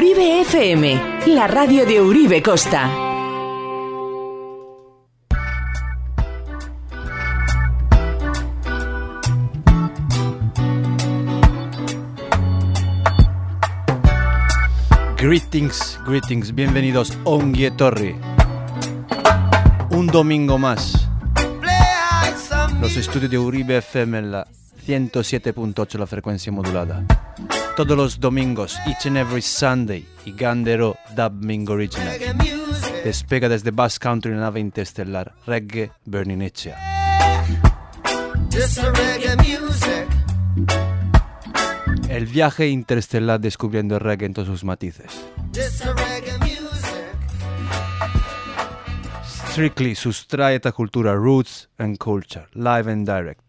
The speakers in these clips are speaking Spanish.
Uribe FM, la radio de Uribe Costa. Greetings, greetings, bienvenidos a Un domingo más. Los estudios de Uribe FM en la 107.8, la frecuencia modulada todos los domingos, each and every Sunday, y Gandero Dub Mingo Original. Despega desde Bass Country una nave interestelar, reggae berninecea. El viaje interestelar descubriendo el reggae en todos sus matices. Strictly sustrae esta cultura roots and culture, live and direct.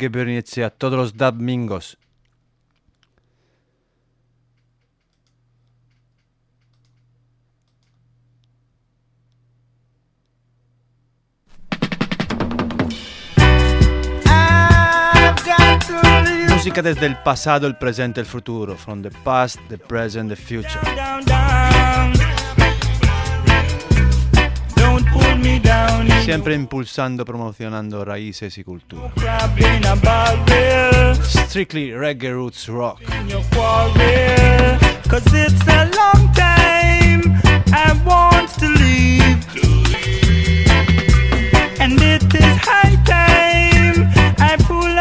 Gebirnice a todos los domingos. Música desde el pasado, el presente, el futuro. From the past, the present, the future. Down, down, down. Siempre impulsando, promocionando raíces y cultura. Strictly Reggae Roots Rock. Cause it's a long time I want to leave. And it is high time I pull up.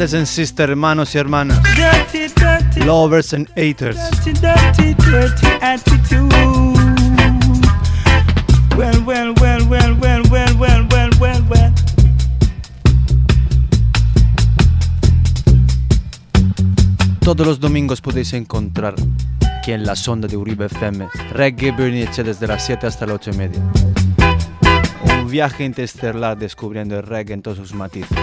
Brothers and sisters, hermanos y hermanas, lovers and haters. Well, well, well, well, well, well, well, well, well, well. Todos los domingos podéis encontrar aquí en la sonda de Uribe FM Reggae Bernice desde las 7 hasta las 8 y media. Un viaje interestelar descubriendo el reggae en todos sus matices.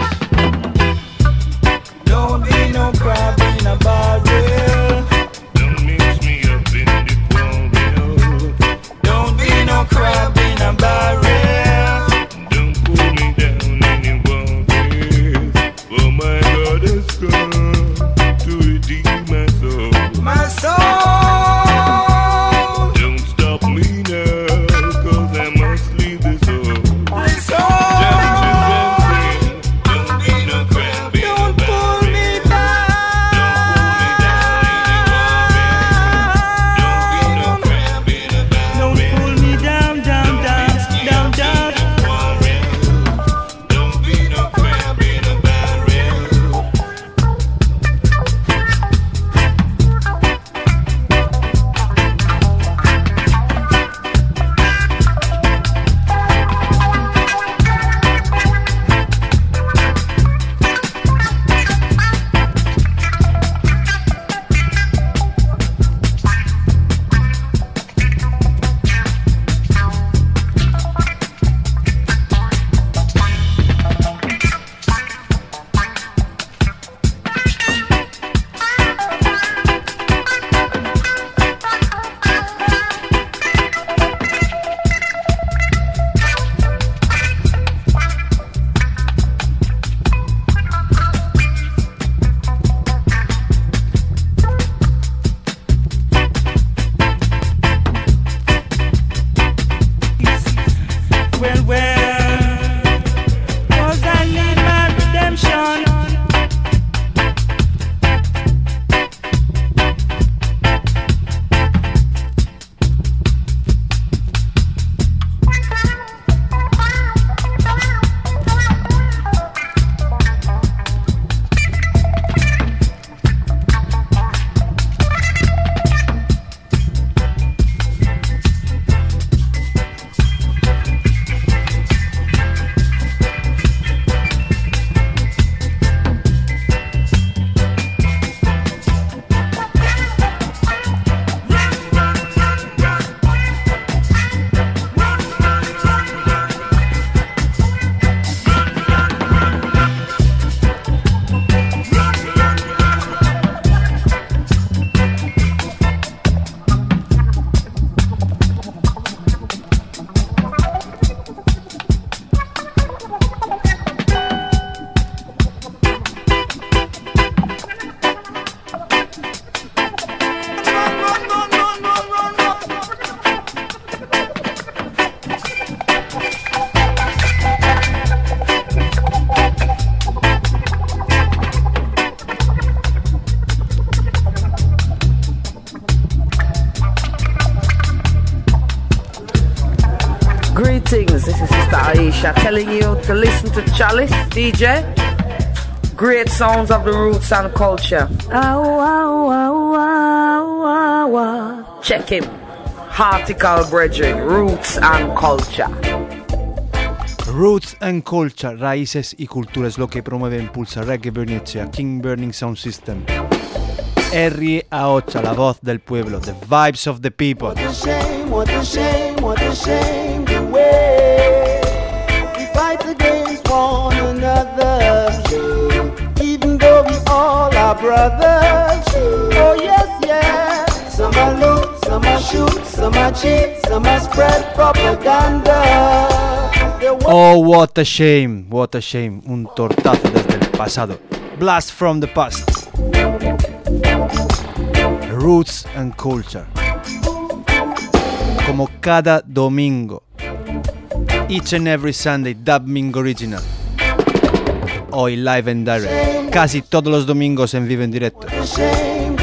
Don't be no crab in a barrel. Chalice DJ. Great sounds of the roots and culture. Ow, ow, ow, ow, ow, ow. Check him. Hartical Brethren, Roots and Culture. Roots and Culture, raíces y cultura es lo que promueve e impulsa Reggae Bernice a King Burning Sound System. RA8, la voz del pueblo, the vibes of the people. What a shame, what a shame, what a shame brothers. Oh yes. Some are loot, some are shoot, some are cheat, some are spread propaganda. Oh, what a shame, what a shame. Un tortazo desde el pasado. Blast from the past. Roots and Culture. Como cada domingo. Each and every Sunday, Dubbing Original. hoy live and direct, casi todos los domingos en vivo en directo.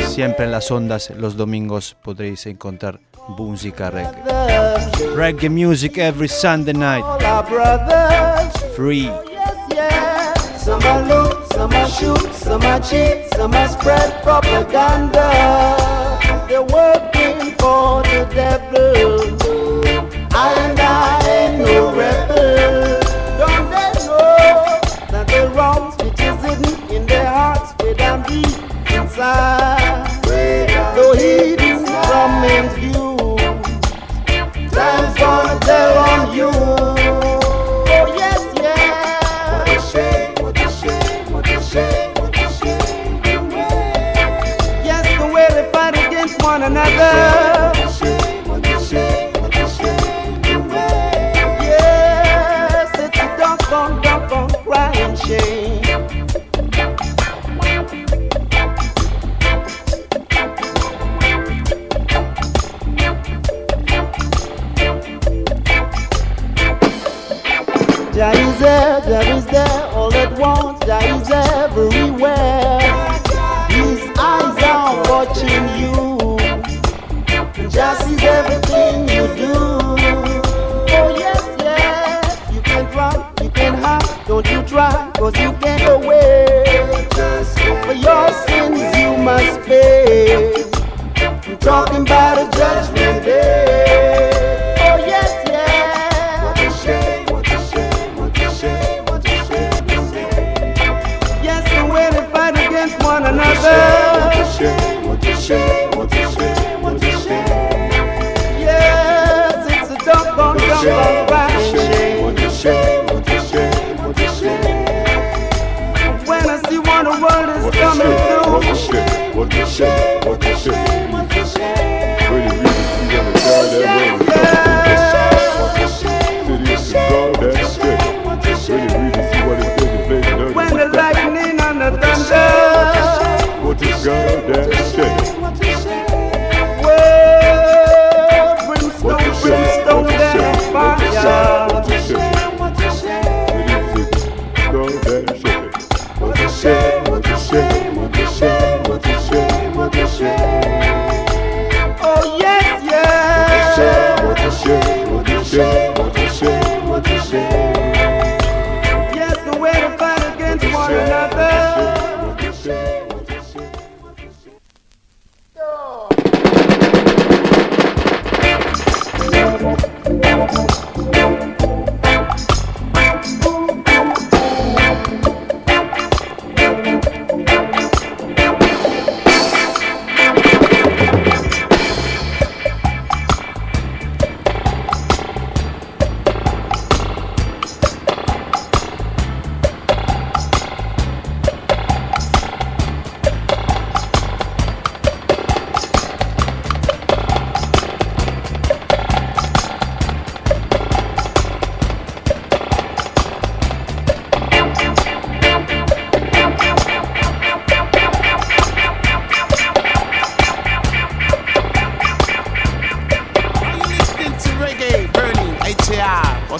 Siempre en las ondas los domingos podréis encontrar música reggae. Reggae music every Sunday night. Free. Some are loot, some are shoot, some are cheat, some are spread propaganda. They're working for the devil, and I ain't no rebel. down deep inside. No hidden from me.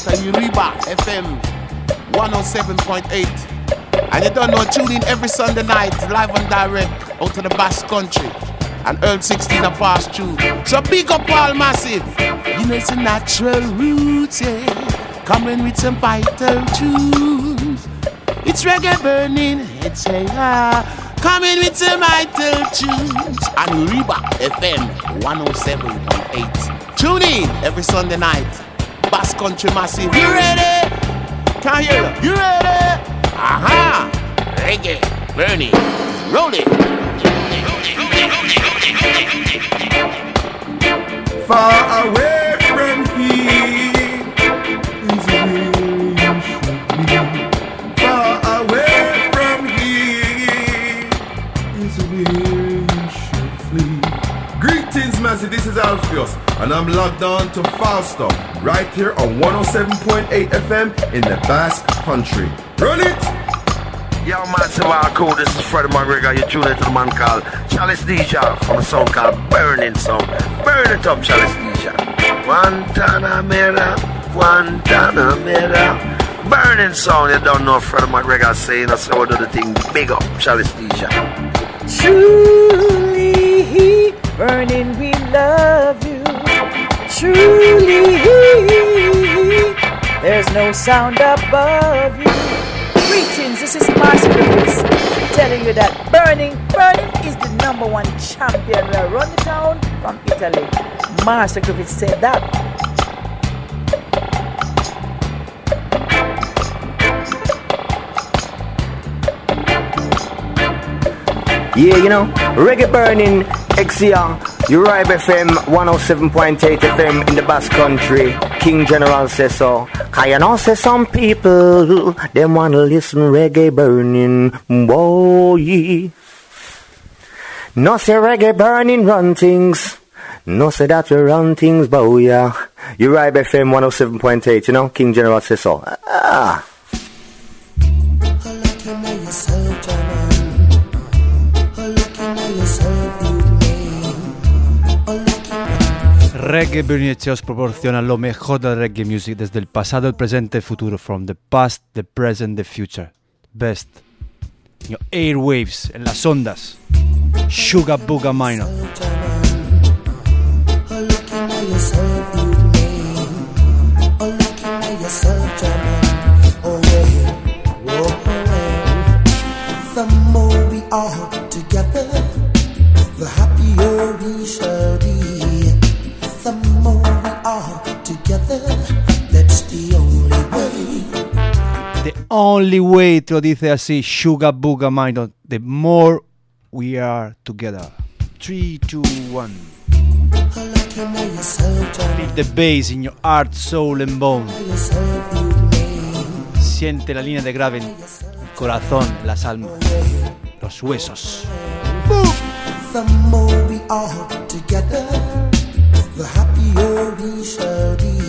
Uriba FM 107.8. And you don't know, tune in every Sunday night, live and direct, out to the Basque Country. And Earl 16 a pass through. So big up all massive. You know it's a natural route, yeah. Coming with some vital tunes. It's reggae burning, it's a yeah. Coming with some vital tunes. And Uriba FM 107.8. Tune in every Sunday night. Bass Country Massive. You ready? Can hear you. You ready? Aha! Reggae, Bernie, roll it. Far away from here. Greetings, Massey. This is Alpheus. And I'm locked on to Falstaff, right here on 107.8 FM in the Basque Country. Run it! Yo, massive hardcore, this is Freddie McGregor. You're tuning to the man called Chalice Deja from a song called Burning Song. Burn it up, Chalice Deja. Guantanamera, Guantanamera. Burning Song, you don't know Freddie McGregor saying that's how I do the thing. Big up, Chalice Deja. Truly, burning, we love you truly. There's no sound above you. Greetings, this is my spirits telling you that burning, burning is the number one champion. around the town from Italy. Master Griffith said that. Yeah, you know, reggae burning, exia Uribe FM 107.8 FM in the Basque Country. King General says so. Cause you know, say some people, them wanna listen reggae burning, boy. No say reggae burning run things. No say that we run things, boy. Uribe FM 107.8, you know, King General says so. Ah. Reggae Bernice os proporciona lo mejor del reggae music desde el pasado, el presente, el futuro. From the past, the present, the future. Best. Your airwaves, en las ondas. Sugar Booga Minor. The only way, te lo dice así, Sugar Booga Minor. The more we are together. 3, 2, 1. Feel the bass in your heart, soul and bone. Siente la línea de grave en el corazón, las almas, los huesos. The more we are together, the happier we shall be.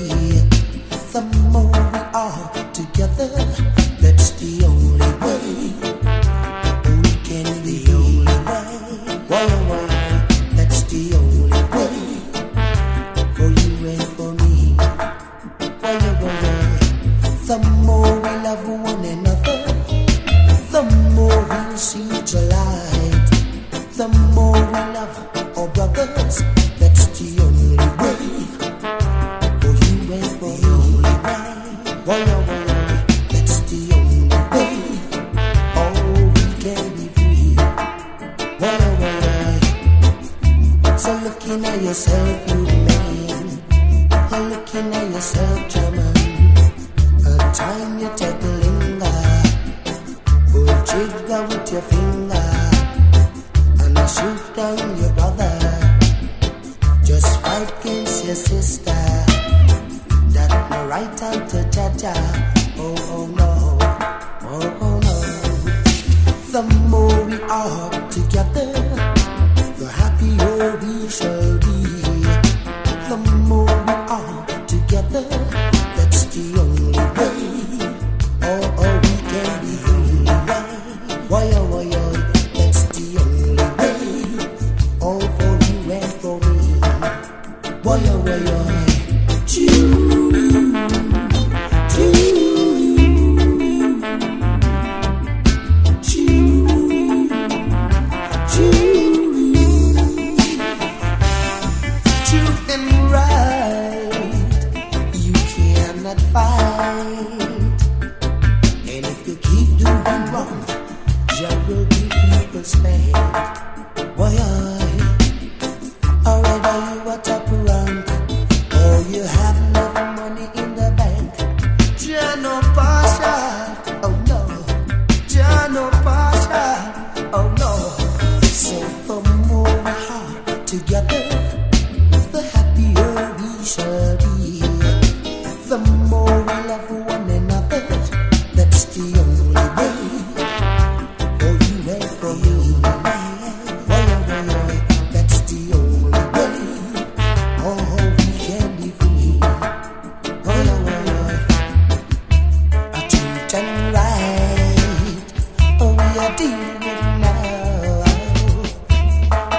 you're dealing now.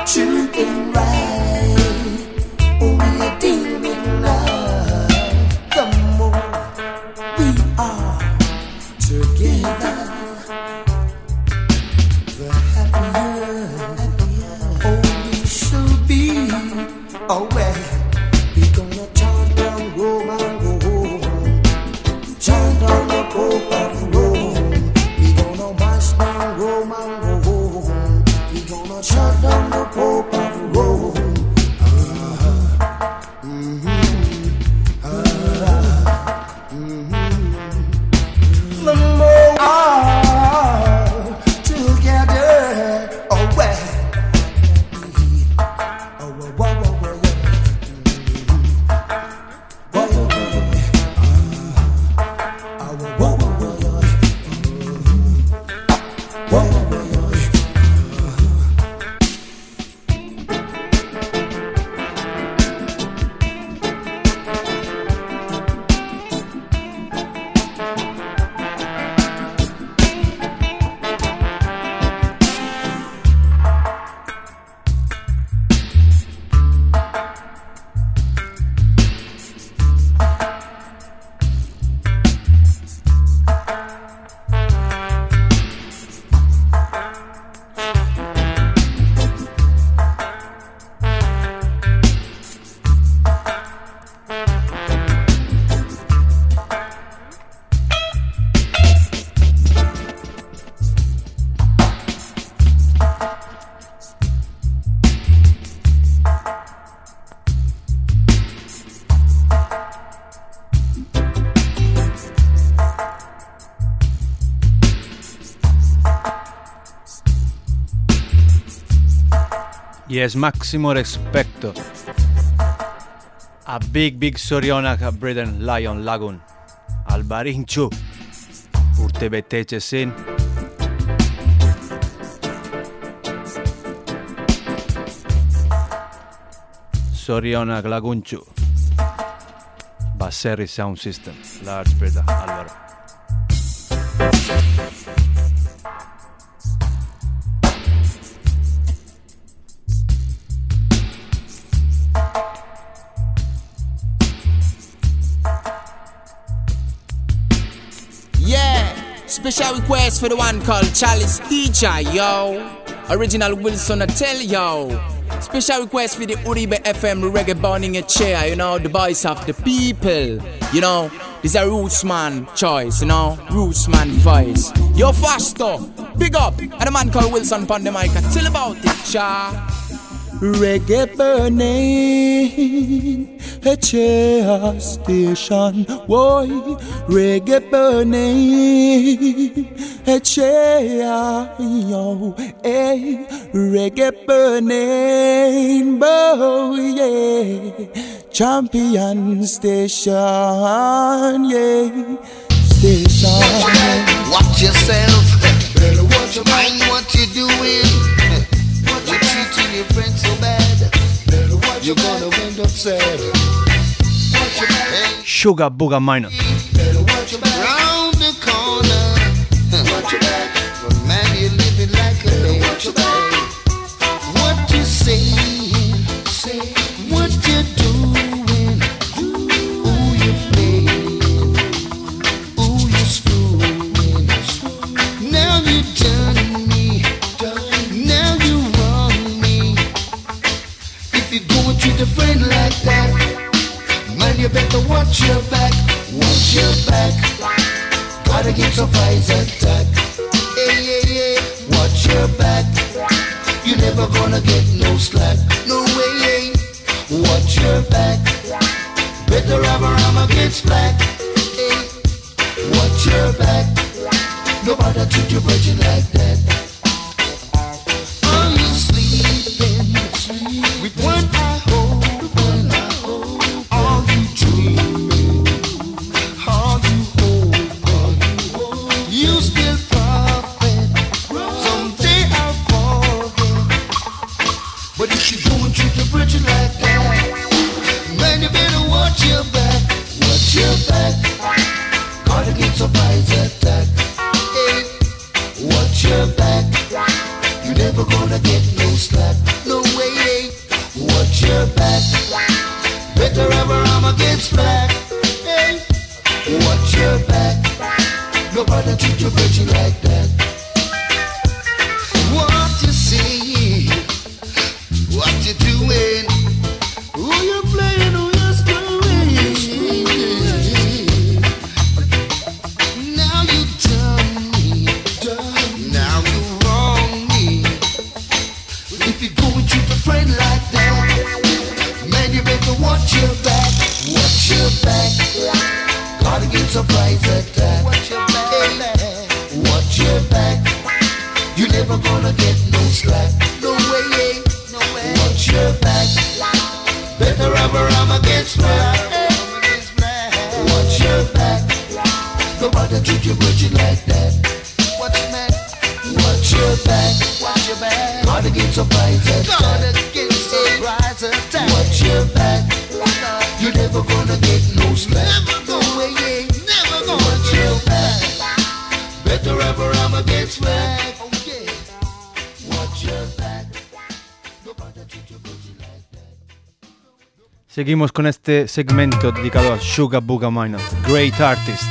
Truth and right, only are dealing Yes, máximo respecto. A big, big sorionak a Britain Lion Lagoon. Albarinchu. Urte betetxezin. Sorionak laguntxu. Baserri Sound System. Large Breda, for the one called Charles Teacher, yo. Original Wilson, I tell yo. Special request for the Uribe FM reggae burning a chair, you know, the voice of the people. You know, this a roots man choice, you know, roots man voice. Yo, faster, big up, and the man called Wilson mic. Tell about it, cha. Reggae burning, a chair station. Boy, reggae burning, a chair, yo, hey, eh, reggae burning, boy, yeah, champion station, yeah, station. Watch yourself. Better watch your mind what you're doing. You're treating your friends so bad. You're gonna end up sad. Sugar Booga Minor. You better watch your back. Watch your back. Gotta get surprise attack. Yeah, yeah. Watch your back. You're never gonna get no slack. No way, hey. Watch your back. Better have a ram against black. Hey. Watch your back. Nobody treat you virgin like that. Seguimos con este segmento dedicado a Sugar Booga Minor, Great Artist.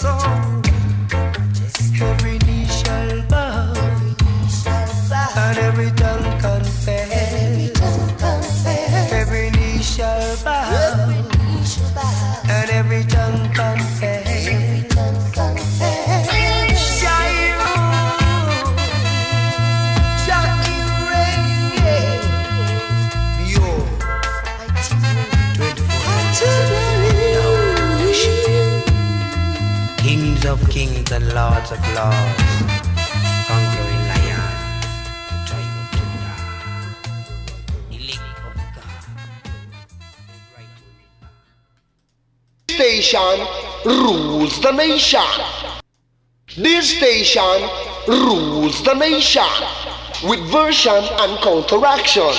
soul. And lords of lords, conquering lion, tribe of Judah, elect of God. station rules the nation. This station rules the nation with version and counteraction.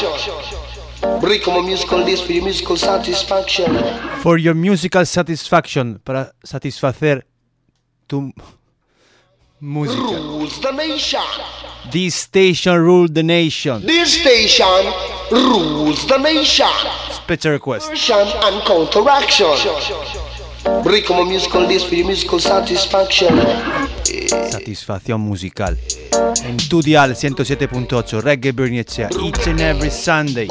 Break my musical list for your musical satisfaction. For your musical satisfaction, para satisfacer tu música. Rules the nation. This station rule the nation. This station rules the nation. Special request. Version and counteraction. Break my musical list for your musical satisfaction. Satisfacción musical. En tu dial 107.8 Reggae Bernicea Each and every Sunday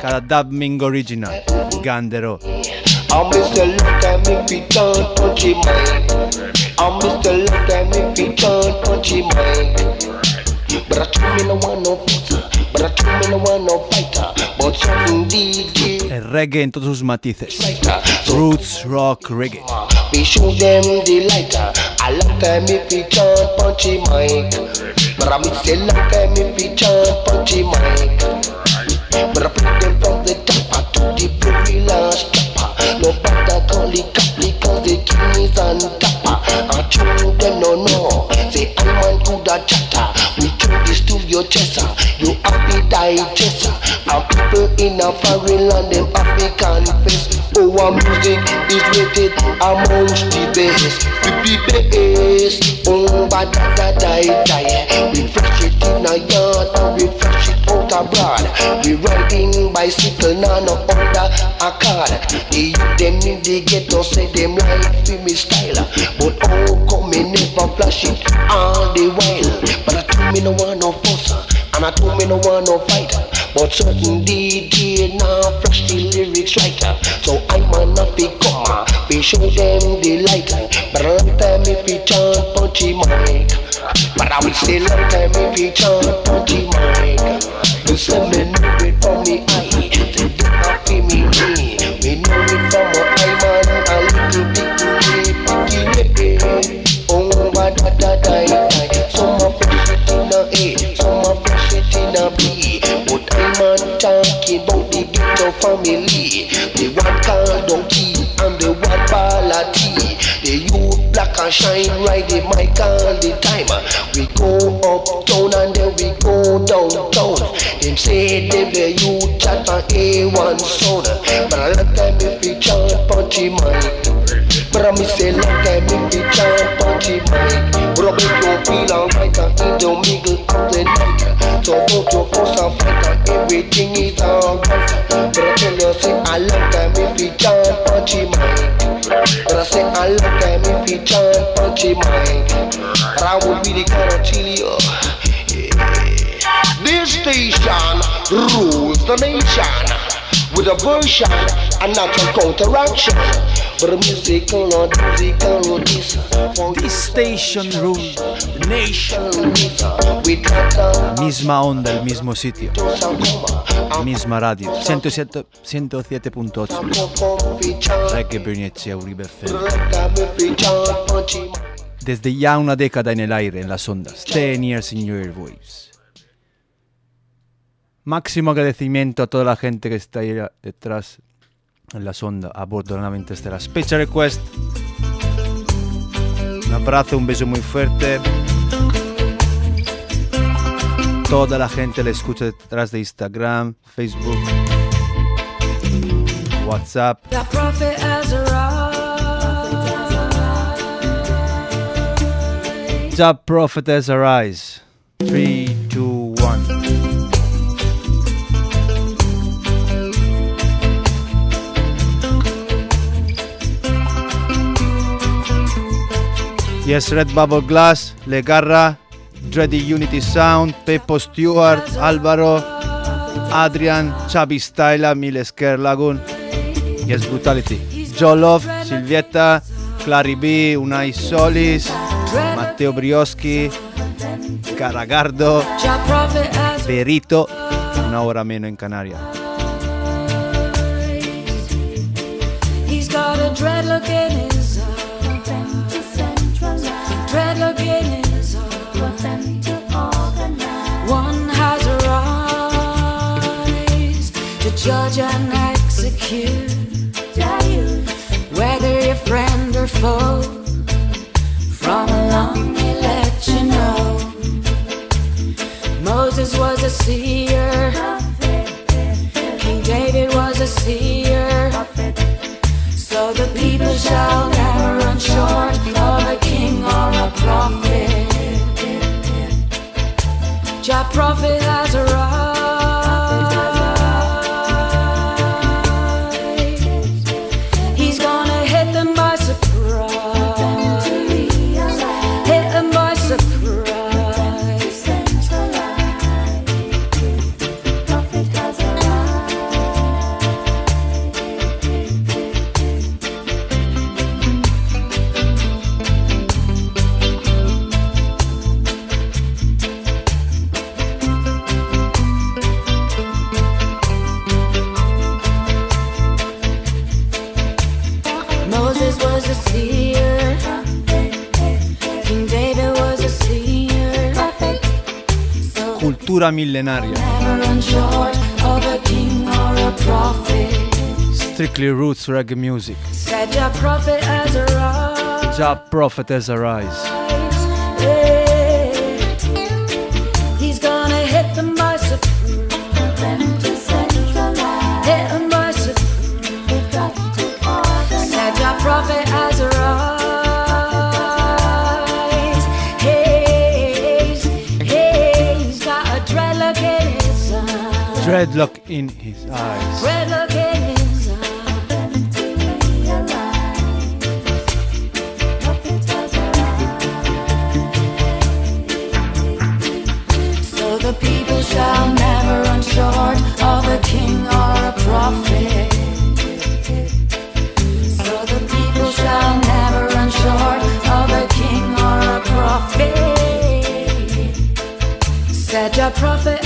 Cada dubbing original Gandero I'm Mr. Look at me fi turn punchy mind. I'm Mr. Look at me fi turn punchy mind. But I told me no want no fighter. But I told me no want no fighter. But something DJ El reggae en todos sus matices Roots, rock, reggae We show them the lighter. I look at me fi turn punchy mind. But I Mr. Look at me fi turn punchy mind. But I put them from the top to the very last chopper. No better call it cap because the king is on top. I told them no no. Say I man to the chatter. We told this to your chester. You happy digester. And people in a foreign land them happy confess. Oh, our music is rated amongst the best. We be best. Oh, but da da da da. We fresh it in a yard we out abroad. We riding bicycle, now no under a car. The youth them in the ghetto say them like fi me style, but how come me never flash it all the while? But I told me no want no fuss, and I told me no want no fighter. But certain DJ now flash the lyrics right. So I'm a not be come, we show them the light. But a long time if we chant punchy mic. But I will say long time if we chant punchy mic. The seven know it from me eye. They do not feel me me. We know it from my eye man. A little bit picky picky. Oh, but da da da family. The one called donkey and the one balati. The youth black and shine right the mic all the time. We go uptown and then we go downtown. Them say them the youth chat for A1 sound. But a long time if we chant punchy mic. But I me say long time if we chant punchy mic. But I make you feel alright in the middle of the night. So don't you fuss and fight and everything is alright say I love them if he on the. And I say I love them if he on the. And I will be the guarantee. Of. This station rules the nation. With a version and not a counteraction. But a musical or musical or this. This station rule the nation. Misma onda, el mismo sitio. Misma radio. 107 107.8 Reggae Bernicea Uribe Desde ya una década en el aire, en las ondas. 10 years in your airwaves Máximo agradecimiento a toda la gente que está ahí detrás en las ondas, a bordo de la estelar. Special request. Un abrazo, un beso muy fuerte. Toda la gente le escucha detrás de Instagram, Facebook, WhatsApp. The prophet has arise. 3, 2, 1. Yes, Red Bubble Glass, Le Garra, Dready Unity Sound, Pepo Stewart, Álvaro, Adrian, Chabi Styla, Miles Lagoon. Yes, Brutality. Jolov, Silvietta, Clary B, Unai Solis, Matteo Brioschi, Caragardo, Berito, una hora meno en Canarias. In his judge and execute. Whether you're friend or foe, from along he let you know. Moses was a seer. King David was a seer. So the people shall never run short of a king or a prophet. Jah prophet has arrived. A prophet. Strictly roots reggae music. Said your prophet has arrived. Jah Prophet has arise. Eye. Dreadlock in his eyes. Dreadlock in his So the people shall never run short of a king or a prophet. So the people shall never run short of a king or a prophet. Said your prophet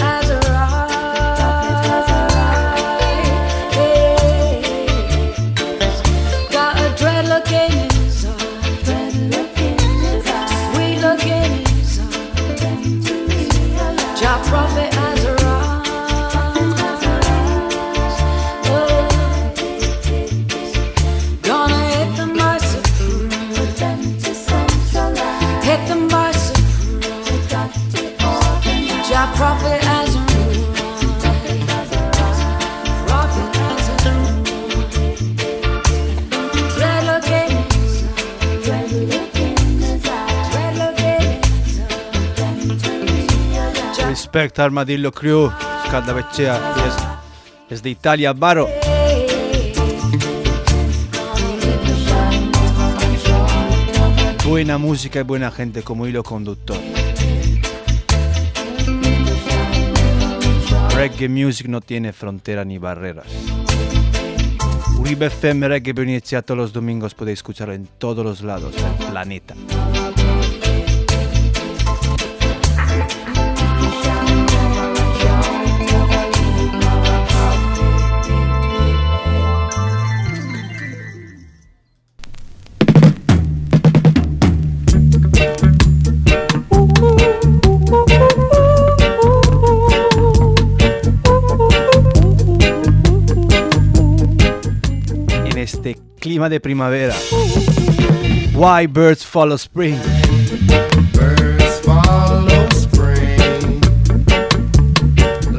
Respect Armadillo Crew. Scalda Vecchea. Es, es de Italia, Baro. Buena música y buena gente como hilo conductor. Reggae music no tiene frontera ni barreras. Uribe FM Reggae Venecia todos los domingos podéis escucharlo en todos los lados del planeta. Clima de primavera. Why birds follow spring. Birds follow spring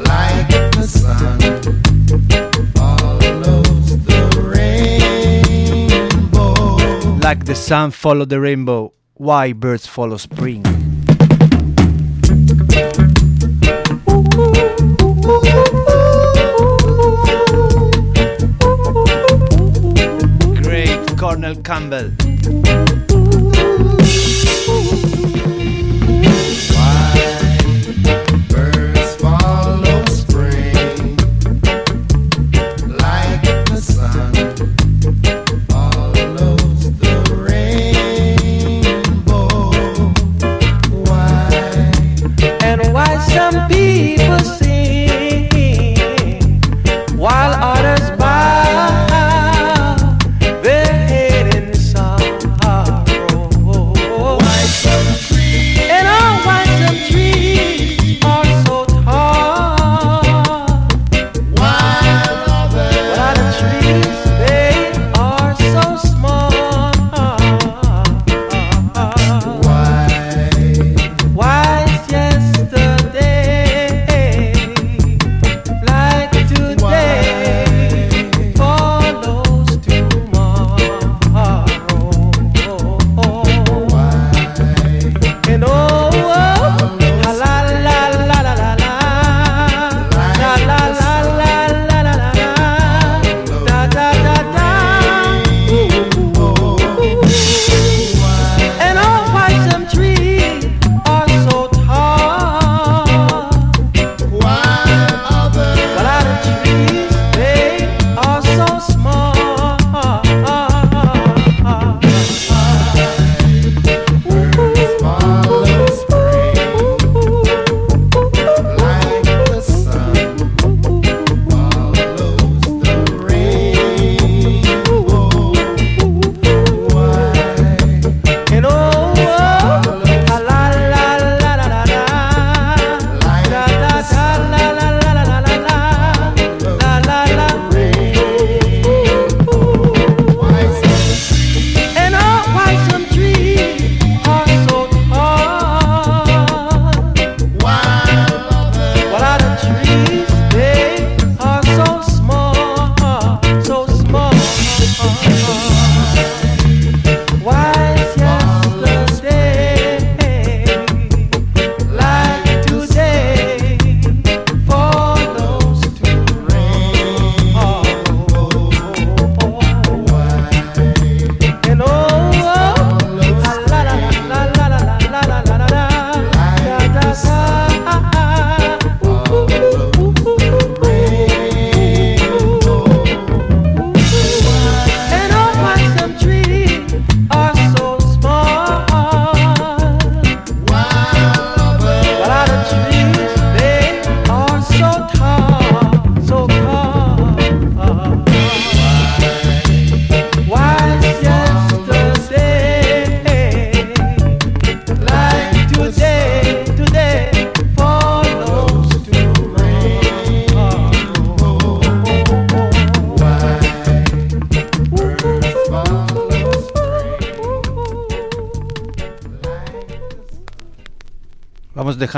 like the sun follows the rainbow. Like the sun follow the rainbow. Why birds follow spring. Cornell Campbell.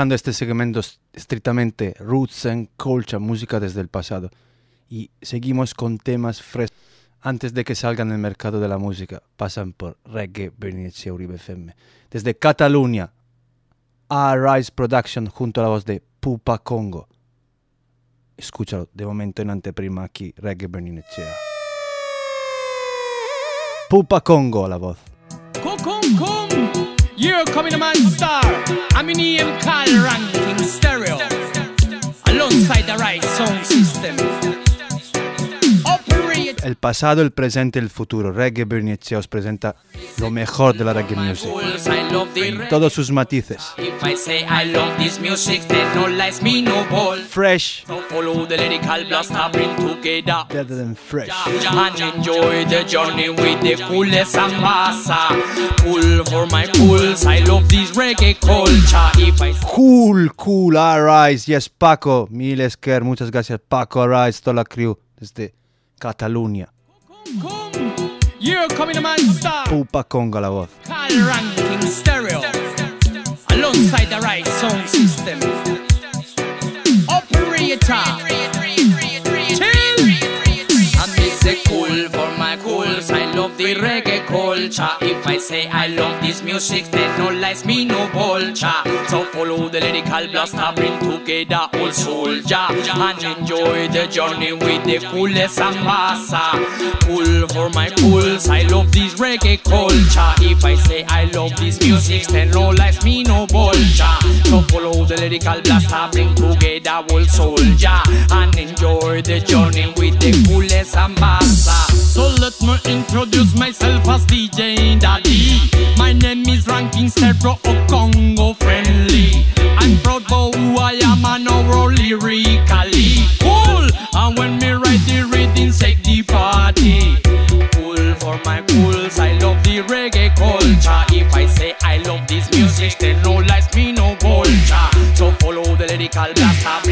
Dejando este segmento est- estrictamente roots and culture, música desde el pasado. Y seguimos con temas frescos. Antes de que salgan el mercado de la música, pasan por Reggae Bernice Uribe FM. Desde Cataluña, Rise Production junto a la voz de Pupa Congo. Escúchalo de momento en anteprima aquí, Reggae Bernicea. Pupa Congo la voz. Come, come. You're coming, man star. I'm in EM call ranking stereo. Alongside the right sound system. El pasado, el presente y el futuro. Reggae Bernicea os presenta lo mejor de la reggae music. En todos sus matices. Fresh, better than fresh. Enjoy the journey with the coolest. Cool for my cools, I love this reggae culture. Cool, cool, Arise, yes, Paco. Mil Esquer, muchas gracias, Paco, Arise, toda la crew desde Cataluña. You're coming man star. Pupa Congo la voz. Call ranking stereo. Alongside the right sound system. Operator. Chill. Cool for the reggae culture. If I say I love this music, then no lies me no vulture. So follow the lyrical blaster, bring together all soldier and enjoy the journey with the coolest ambassa. Cool for my cools. I love this reggae culture. If I say I love this music, then no lies me no vulture. So follow the lyrical blaster, bring together all soldier and enjoy the journey with the coolest ambassa. So let me introduce myself as DJ Daddy. My name is Ranking Stereo Congo friendly. I'm proud about who I am and overall lyrically cool. And when me write the reading, take the party. Cool for my cools, I love the reggae culture. If I say I love this music, then no lies me no vulture. So follow the lyrical blaster,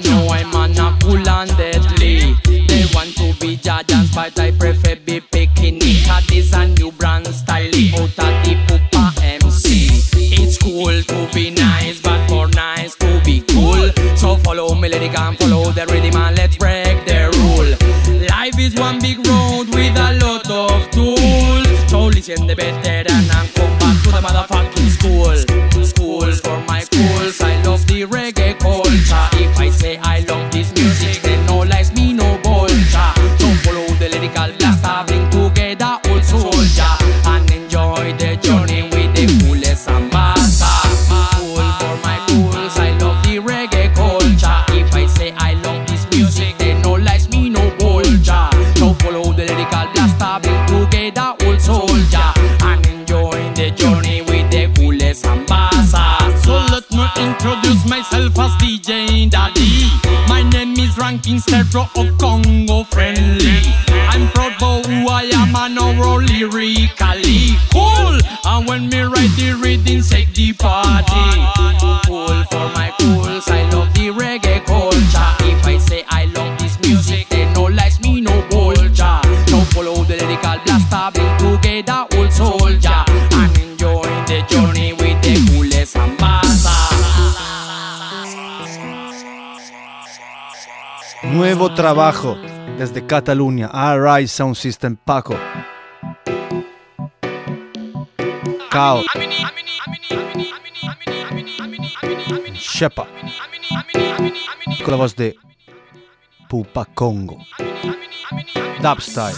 them know I'm a cool and deadly They want to be judges but I prefer be picking it Cause this a new brand style out of the Pupa MC It's cool to be nice but more nice to be cool. So follow me lyric and follow the rhythm and let's Ranking Stereo Congo friendly. I'm proud who I am and overall lyrically cool. And when me write the reading, take the party Trabajo desde Cataluña. Arise Sound System Paco. Cao. Shepa. Con la voz de Pupa Congo. Dubstyle.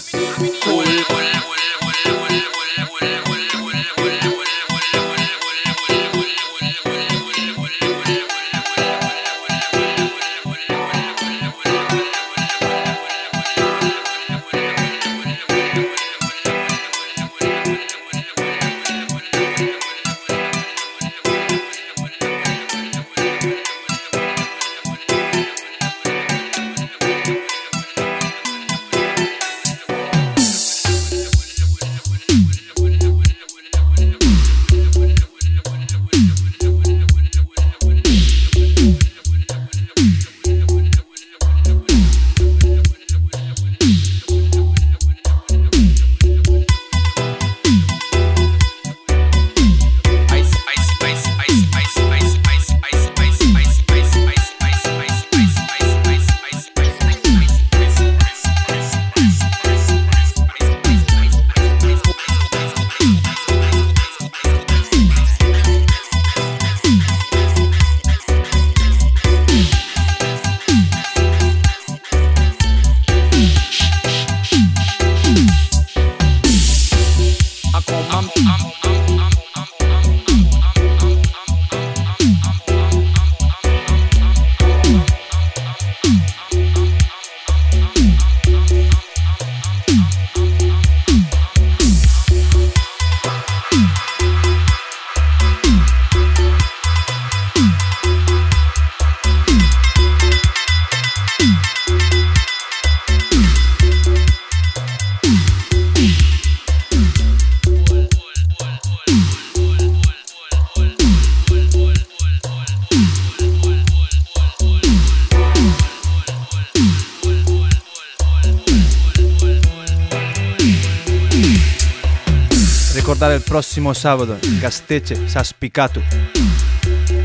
Prossimo sabato Castece, Saspicato.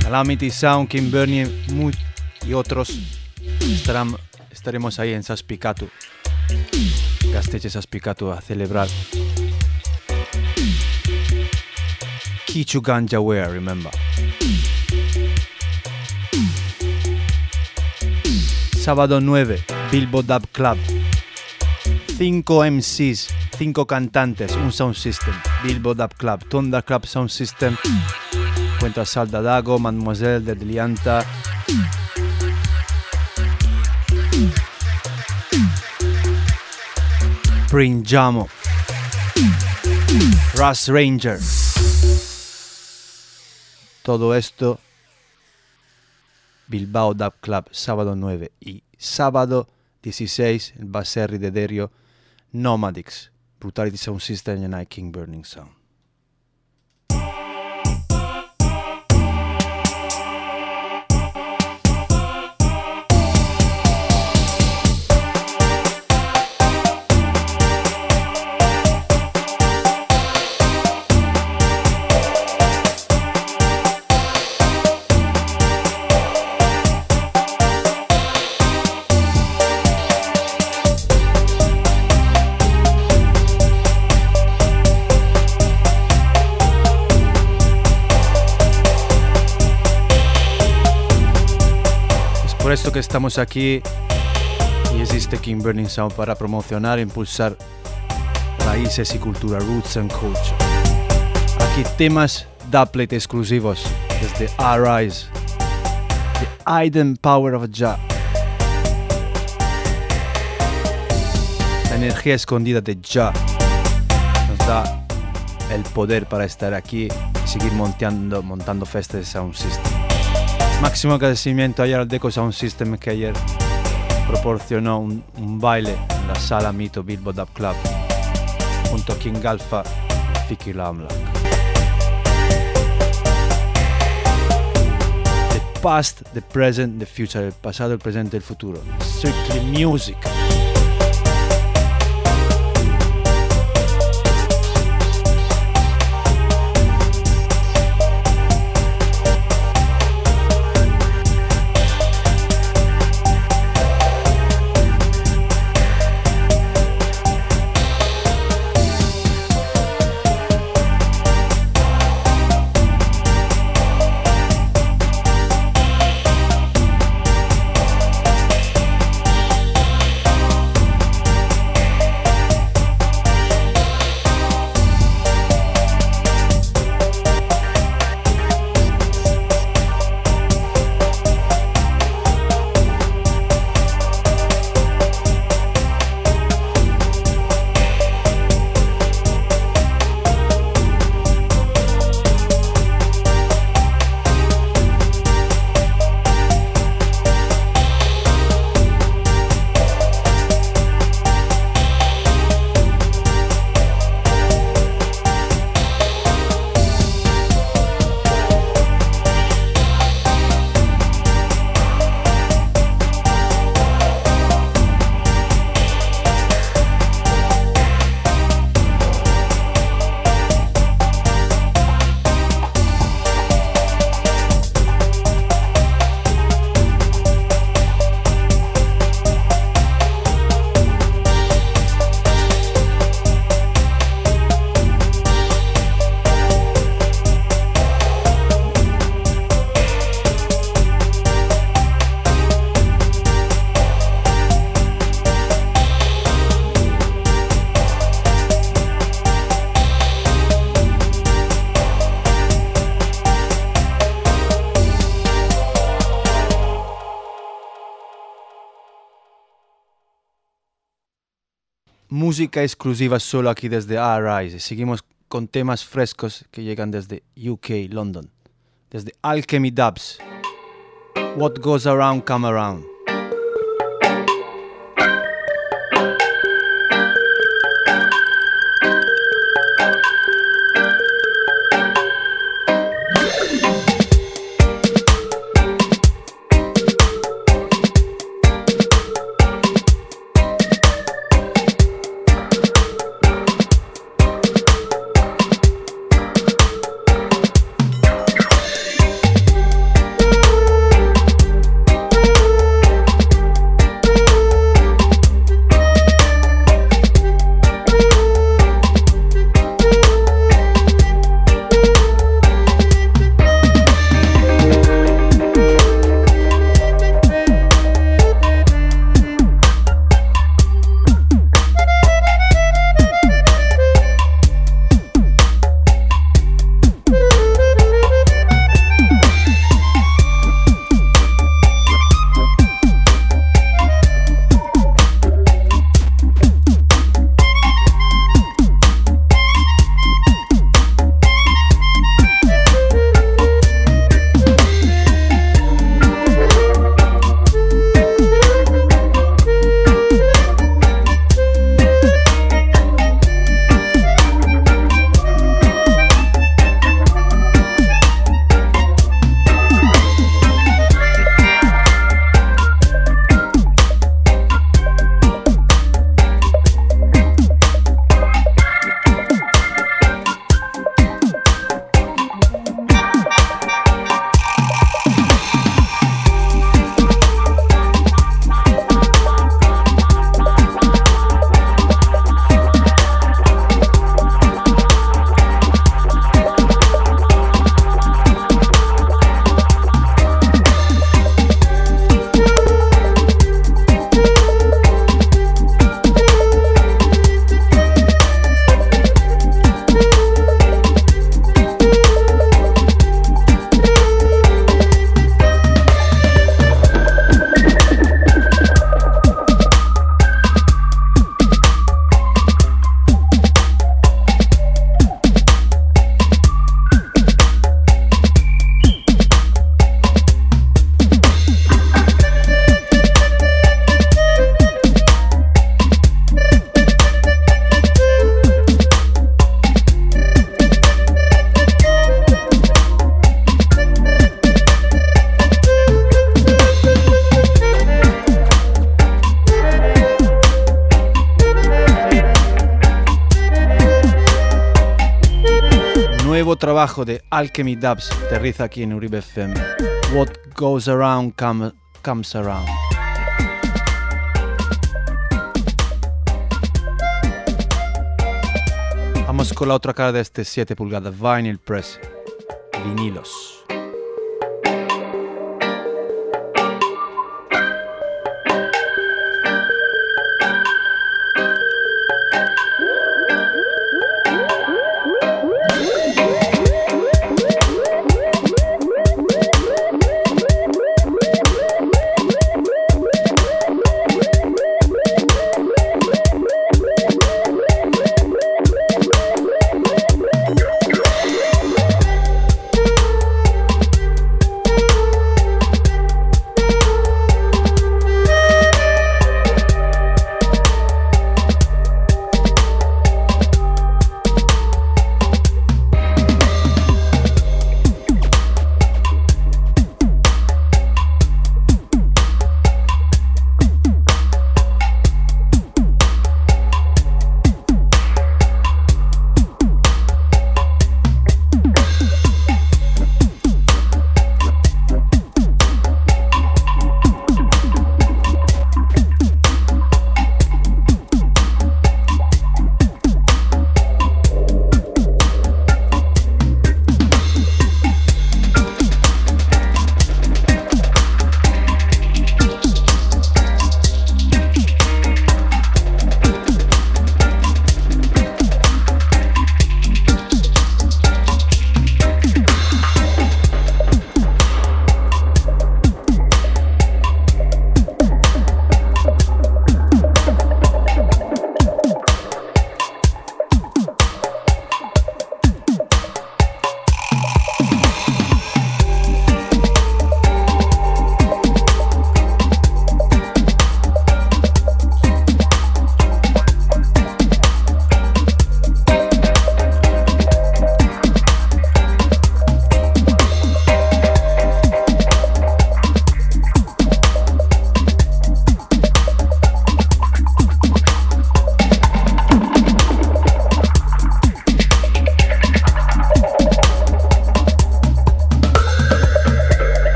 Calamity Sound, Kim Bernie mu- y otros estaremos ahí en Saspicato. Castece, Saspicato a celebrar. Kichu remember. Sábado 9, Bilbo Dub Club. 5 MCs, 5 cantantes, un sound system. Bilbo Dub Club, Thunder Club Sound System. Encuentra Salda Dago, Mademoiselle de Delianta. Prinjamo. Russ Ranger. Todo esto Bilbao Dub Club, sábado 9 y sábado 16 el Baserri de Derio, Nomadics, Brutality Sound System and I King Burning Sound. Esto que estamos aquí y existe King Burning Sound para promocionar e impulsar raíces y cultura, roots and culture. Aquí temas dubplate exclusivos desde Arise, The Hidden Power of Jah. La energía escondida de Jah nos da el poder para estar aquí y seguir montando, montando festas de Sound System. Máximo agradecimiento ayer al Deco Sound System que ayer proporcionó un, un baile en la sala Mito Bilbo Dub Club junto a King Alpha y Fiki Lamla. The past, the present, the future, el pasado, el presente, el futuro. Strictly music. Música exclusiva solo aquí desde Arise. Seguimos con temas frescos que llegan desde UK, London. Desde Alchemy Dubs. What goes around, come around. Trabajo de Alchemy Dubs, aterriza aquí en Uribe FM. What goes around come- comes around. Vamos con la otra cara de este 7 pulgadas, Vinyl Press, vinilos.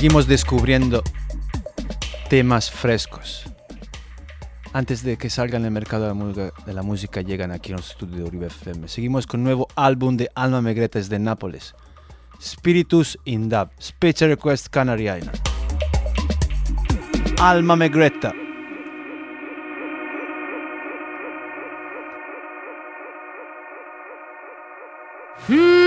Seguimos descubriendo temas frescos. Antes de que salgan el mercado de la, música, de llegan aquí a los estudios de Uribe FM. Seguimos con nuevo álbum de Alma Megreta desde Nápoles. Spiritus in Dub. Special Request Canary Island. Alma Megreta. Thank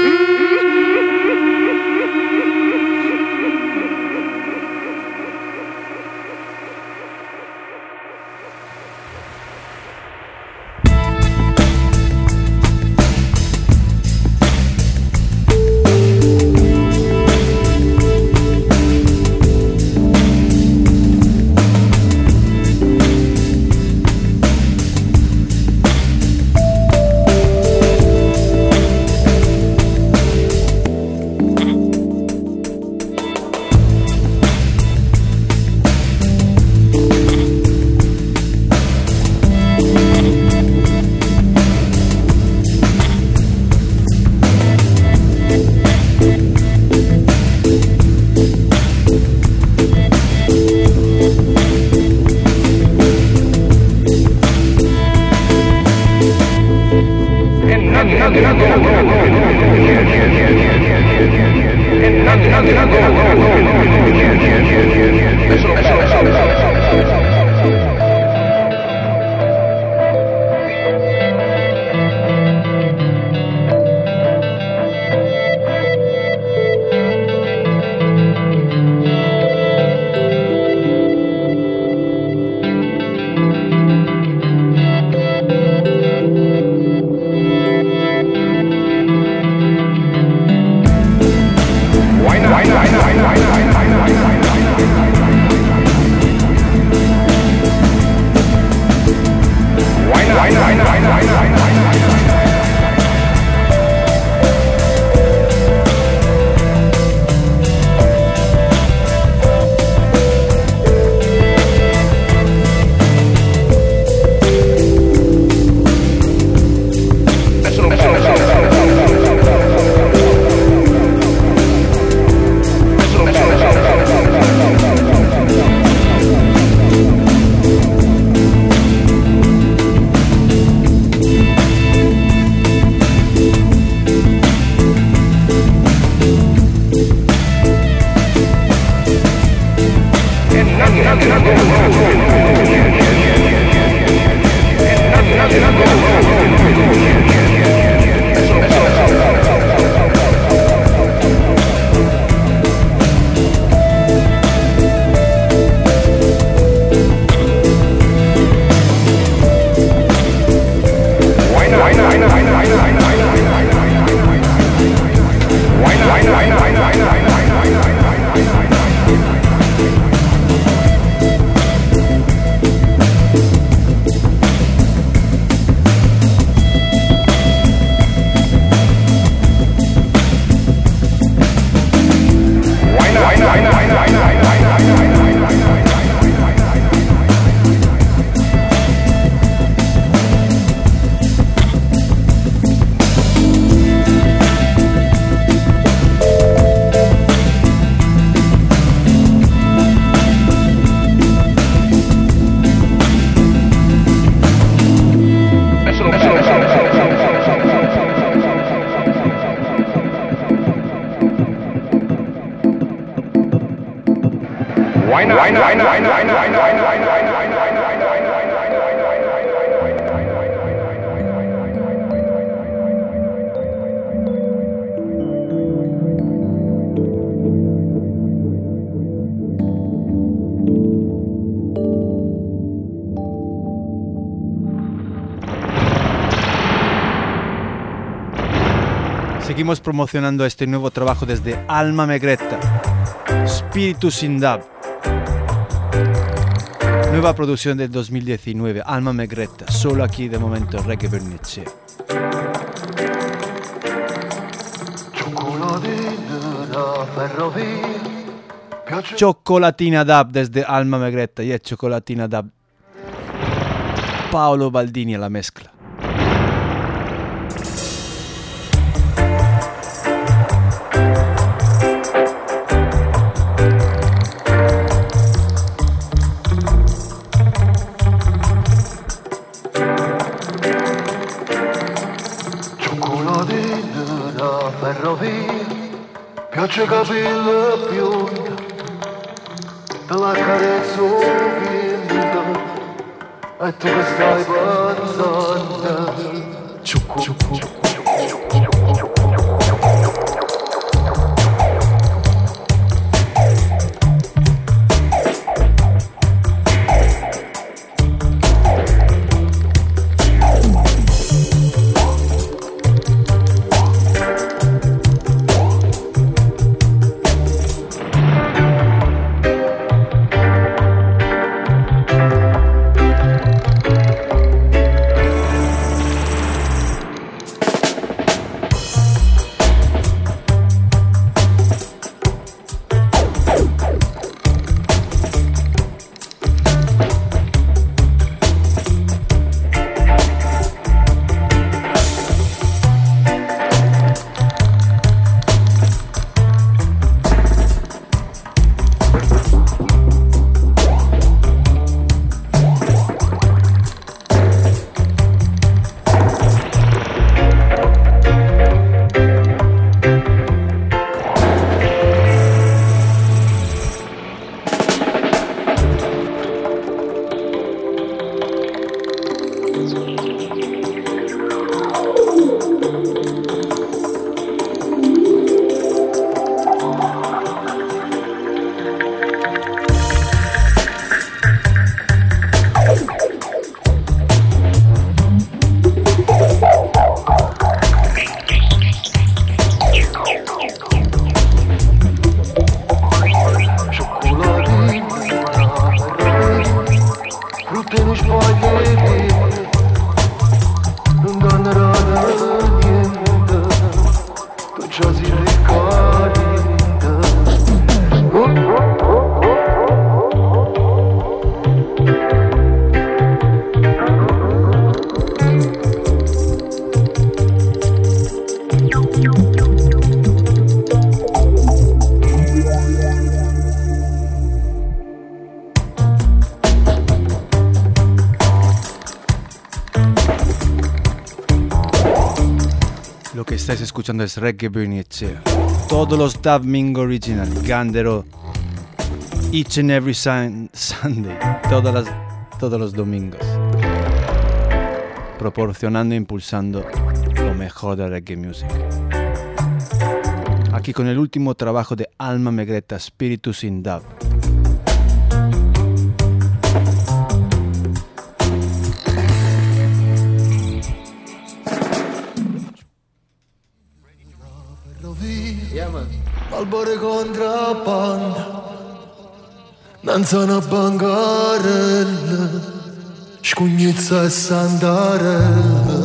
Promocionando este nuevo trabajo desde Alma Megretta, Spiritu sin Dub. Nueva producción del 2019, Alma Megretta, solo aquí de momento Reggae Bernice. Ciocolatina Dub desde Alma Megretta, y es Ciocolatina Dub. Paolo Baldini a la mezcla. to the Bible. Escuchando es Reggae Bernicea. Todos los Dub Mingo Original, Gandero, each and every sun- Sunday, todas las, todos los domingos. Proporcionando e impulsando lo mejor de reggae music. Aquí con el último trabajo de Alma Megreta, Spiritus in Dub. Tanzana bangarella Shkunjica sandarella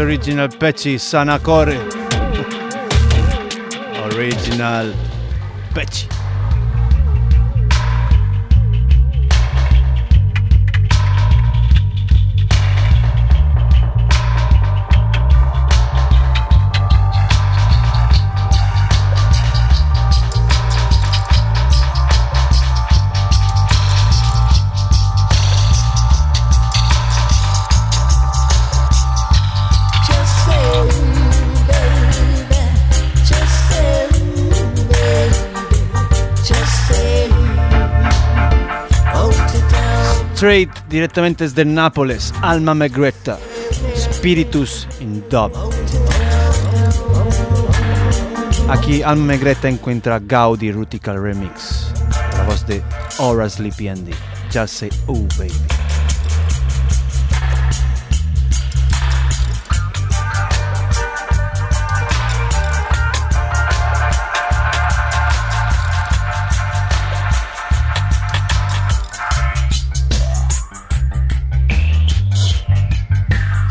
original Pechi Sanacore. original Pechi. Straight direttamente desde Nápoles, Alma Megretta, Spiritus in Dub. Aquí Alma Megretta encuentra Gaudi Rutical Remix, la voz de Aura Sleepy Andy. Just say, oh baby.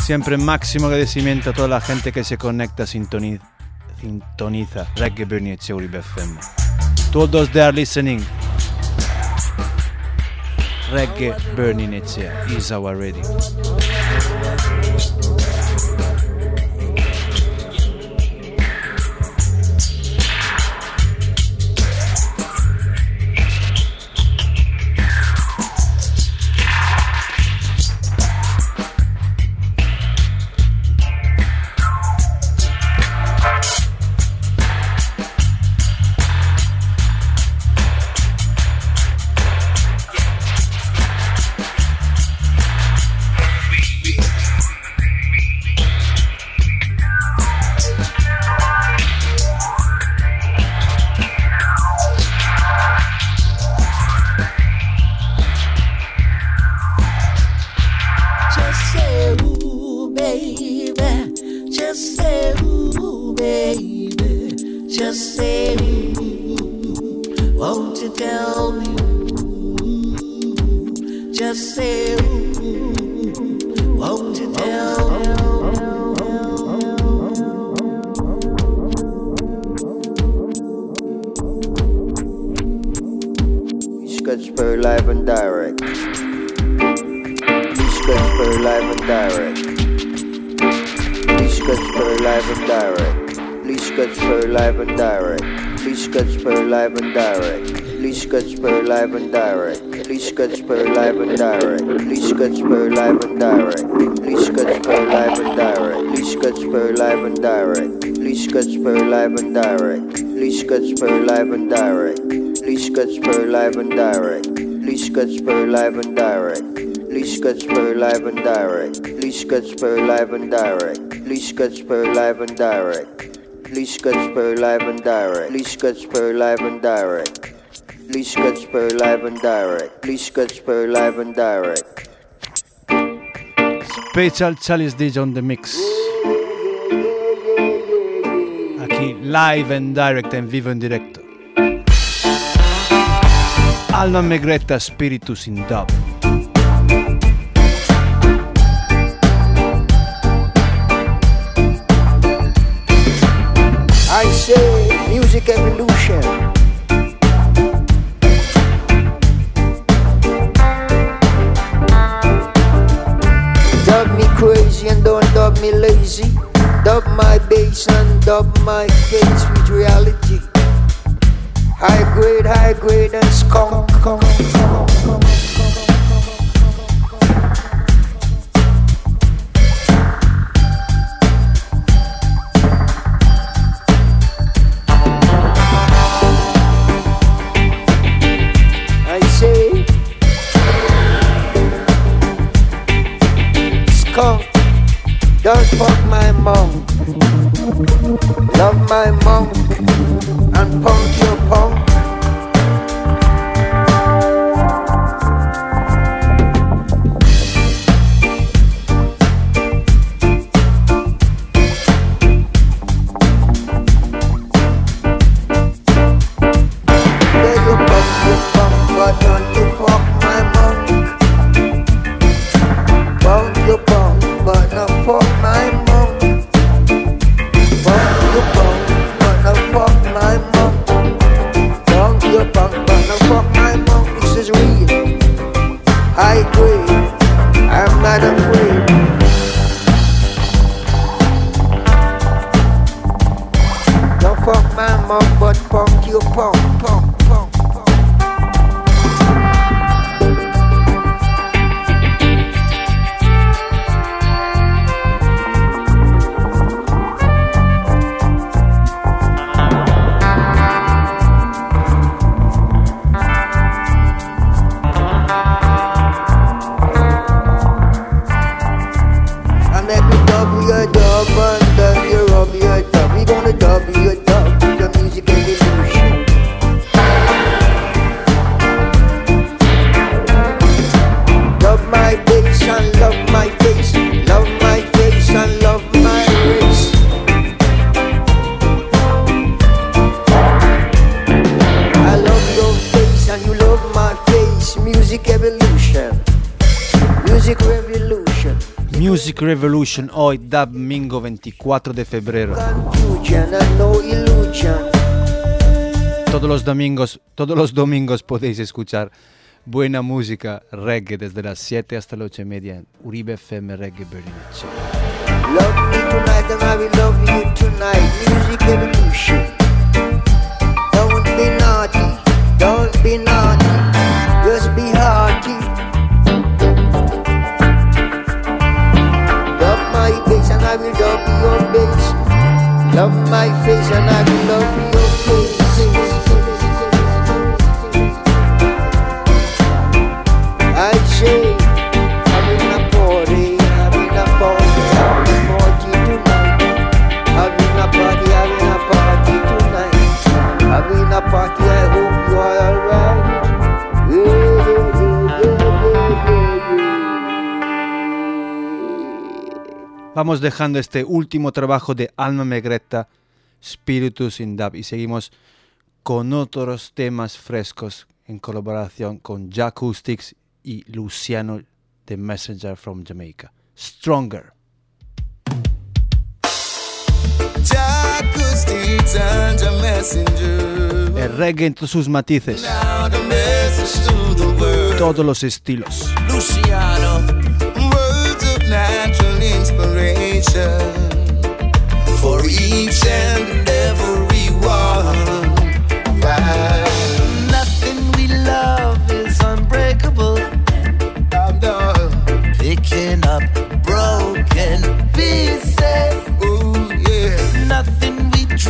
Siempre, máximo agradecimiento a toda la gente que se conecta, sintoniza, sintoniza Reggae Uribe FM. To all those that are listening, Reggae Etsia is our radio. per live and direct. Leash cuts live and direct. Leash cuts live and direct. Leash cuts live and direct. Leash cuts live and direct. Leash cuts live and direct. Leash cuts live and direct. Leash cuts live and direct. Leash cuts live and direct. Leash cuts live and direct. Special Charles DJ on the mix. Live and direct, en vivo en directo. Alma Megretta Spiritus in dub. I say music evolution. Dub me crazy and don't dub me lazy. Dub my bass and dub my face with reality. High grade, high grade and skunk. I my mom Music evolution. Music revolution. Music Revolution hoy, domingo 24 de febrero. Todos los domingos, todos los domingos podéis escuchar buena música reggae desde las 7 hasta las 8 y media en Uribe FM Reggae Show. Love me tonight and I will love you tonight. Music evolution. Don't be naughty, don't be naughty. Just be hearty. Love my bass and I will love your bass. Love my face and I will love your hope you are alright. Yeah, yeah, yeah. Vamos dejando este último trabajo de Alma Megretta, Spiritus in Dub, y seguimos con otros temas frescos en colaboración con Jacoustics y Luciano The Messenger from Jamaica. Stronger. El reggae en todos sus matices, todos los estilos. Luciano, words of natural inspiration for each and every one. Nothing we love is unbreakable. Picking up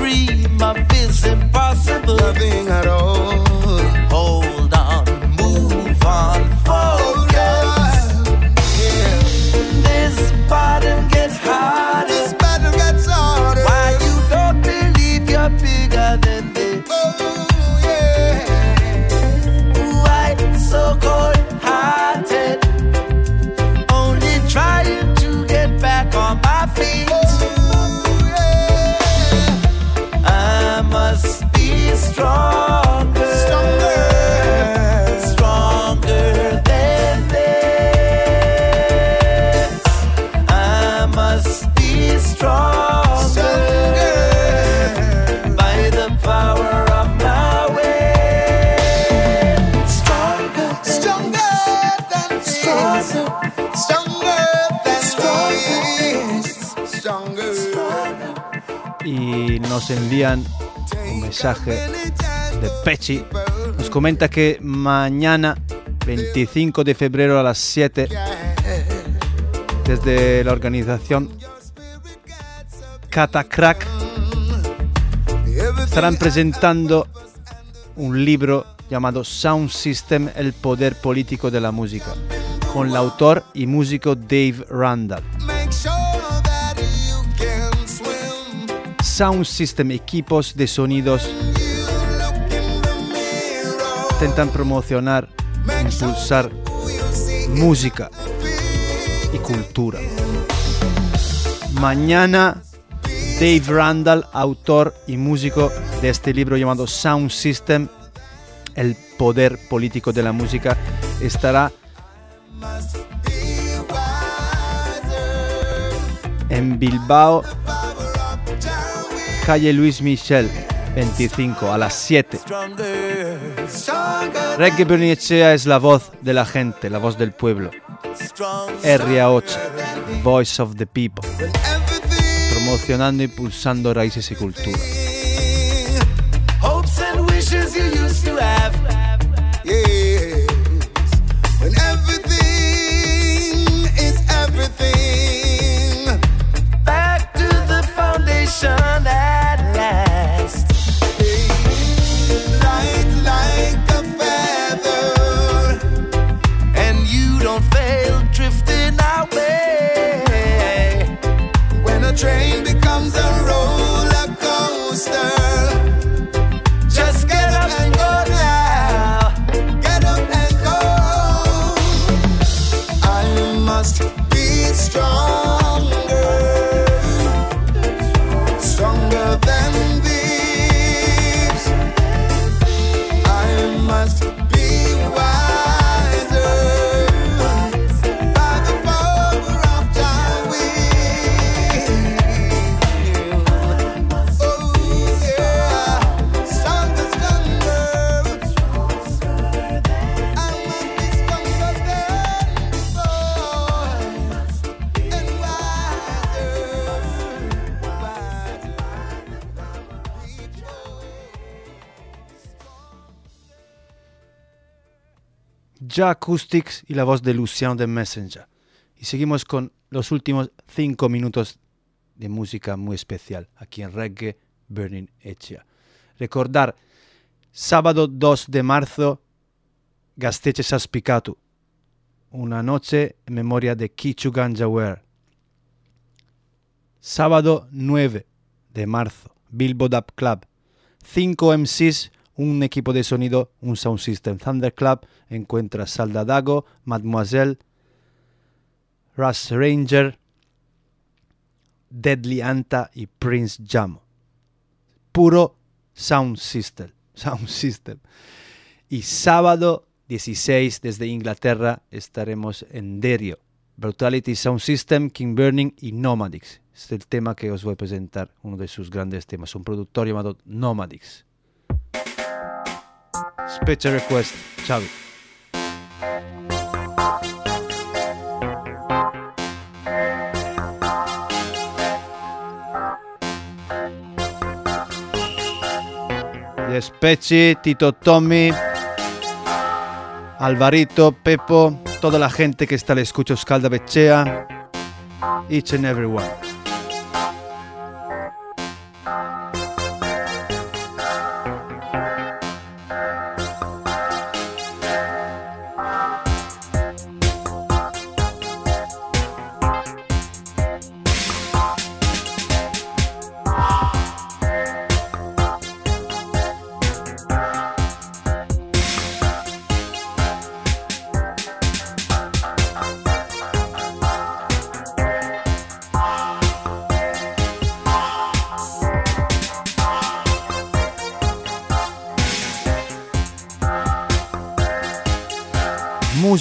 dream of is impossible. Nothing at all. Nos envían un mensaje de Pechi. Nos comenta que mañana, 25 de febrero a las 7, desde la organización Catacrack, estarán presentando un libro llamado Sound System, el poder político de la música, con el autor y músico Dave Randall. Sound System, equipos de sonidos, intentan promocionar, impulsar música y cultura. Mañana, Dave Randall, autor y músico de este libro llamado Sound System, el poder político de la música, estará en Bilbao, calle Luis Michel, 25, a las 7. Reggae Bernicea es la voz de la gente, la voz del pueblo. RA8, Voice of the People. Promocionando y impulsando raíces y cultura. strong. Ja Acoustics y la voz de Lucien de Messenger. Y seguimos con los últimos cinco minutos de música muy especial aquí en Reggae Burning Echia. Recordar, sábado 2 de marzo, Gasteche Saspicatu, una noche en memoria de Kichu Ganjawer. Sábado 9 de marzo, Bilbo Dub Club. 5 MCs, un equipo de sonido, un sound system. Thunder Club encuentra Saldadago, Mademoiselle, Russ Ranger, Deadly Anta y Prince Jamo. Puro sound system. Sound system. Y sábado 16 desde Inglaterra estaremos en Derio. Brutality Sound System, King Burning y Nomadics. Este es el tema que os voy a presentar, uno de sus grandes temas. Un productor llamado Nomadics. Special Request, Xavi. Speci, Tito Tommy, Alvarito, Pepo, toda la gente que está al escucho Scalda Bechea, each and everyone.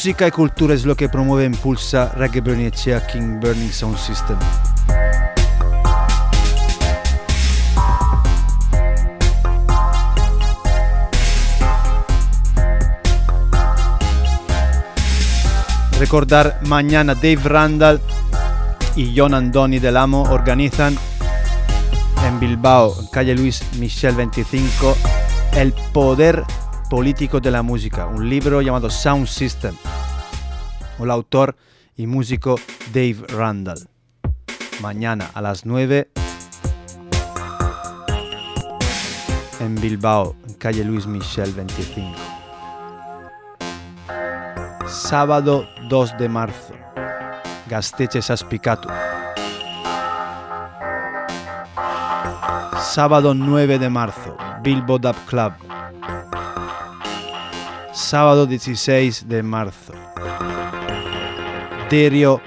Música y cultura es lo que promueve e impulsa Reggae Burning Echea King Burning Sound System. Recordar mañana Dave Randall y John Andoni del Amo organizan en Bilbao, en calle Luis Michel 25, El Poder Político de la Música, un libro llamado Sound System, el autor y músico Dave Randall. Mañana a las 9 en Bilbao, en calle Luis Michel 25. Sábado 2 de marzo, Gasteche Saspicatu. Sábado 9 de marzo, Bilbo Dub Club. Sábado 16 de marzo, Derio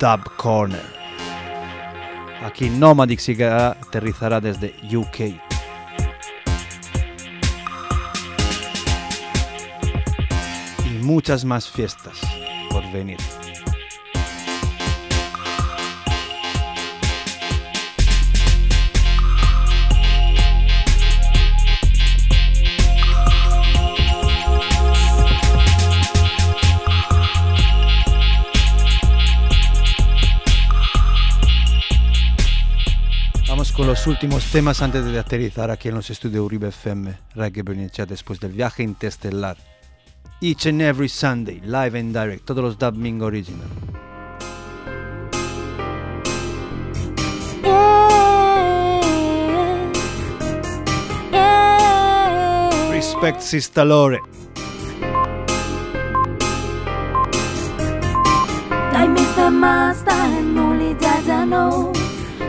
Dub Corner. Aquí Nomadic Cigarra aterrizará desde UK. Y muchas más fiestas por venir. Vamos con los últimos temas antes de aterrizar aquí en los estudios Uribe FM, Reggae Bernicea, después del viaje interestelar. Each and every Sunday, live and direct, todos los dubbing original. Respect Sister Lore. Time is the master and only Dada knows.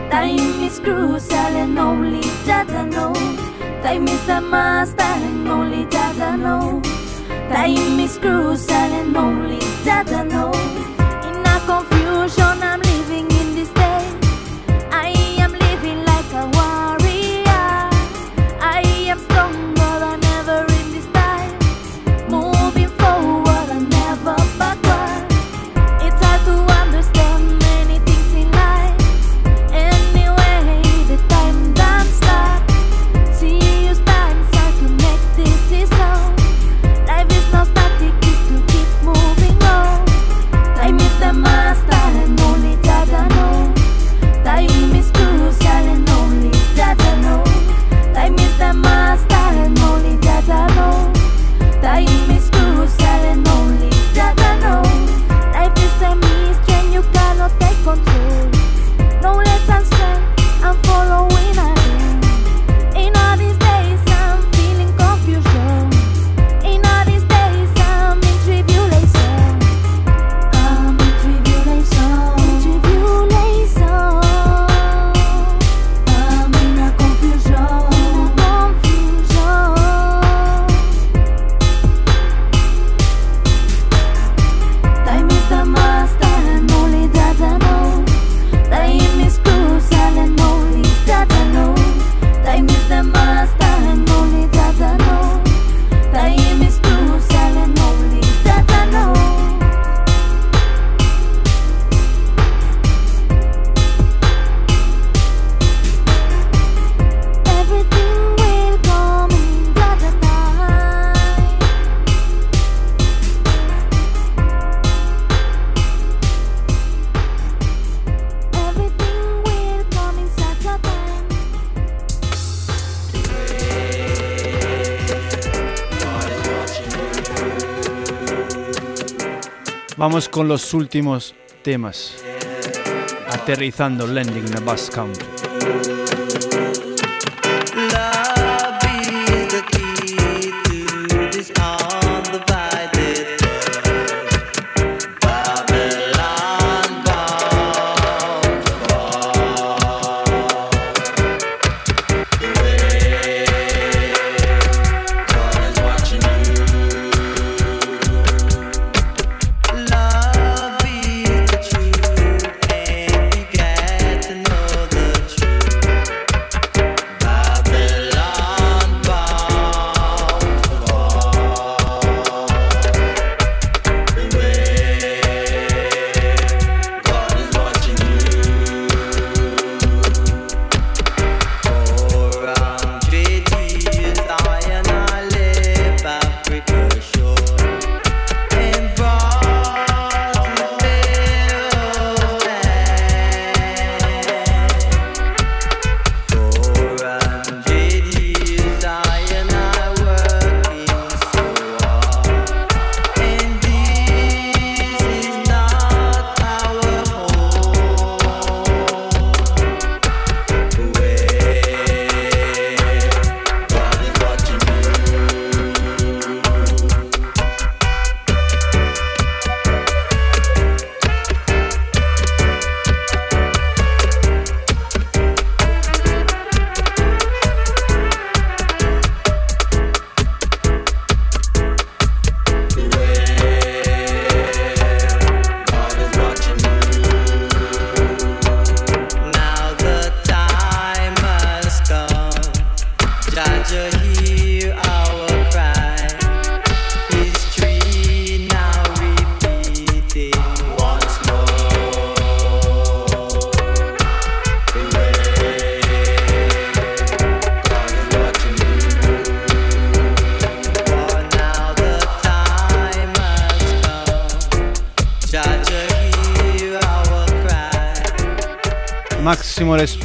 Time is crucial and only Dada knows. Time is the master and only Dada knows. Time is crucial and only Dada knows. In a confusion, I'm Vamos con los últimos temas. Aterrizando, landing in the bus country.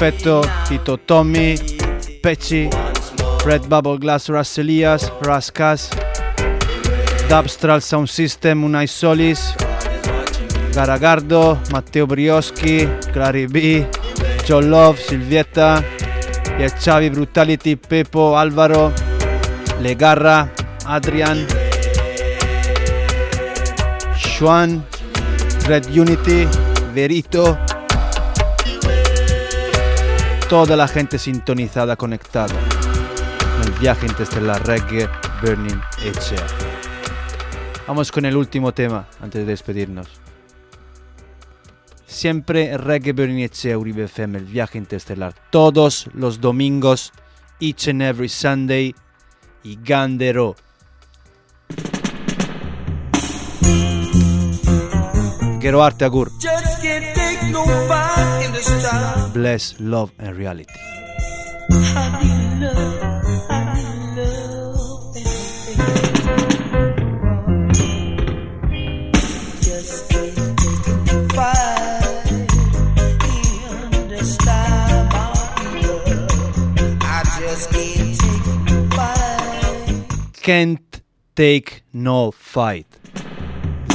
Rispetto, Tito Tommy, Pecci, Red Bubble Glass Russ Elias, Raskas, Dubstral Sound System, Unai Solis, Garagardo, Matteo Brioschi, Clary B, John Love, Silvietta, Xavi Brutality, Pepo, Alvaro, Legarra, Adrian, Xuan, Red Unity, Verito, toda la gente sintonizada, conectada el viaje interestelar Reggae Burning Echea. Vamos con el último tema antes de despedirnos. Siempre Reggae Burning Echea Uribe FM, el viaje interestelar, todos los domingos, each and every Sunday y Gandero. Gero arte agur. no in. Bless, love, and reality. can't take no fight.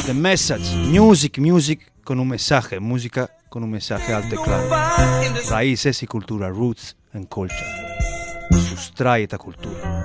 The message, music, music con un mensaje, música con un mensaje alto e claro. Raíces y cultura. Roots and culture. Sustrae esta cultura.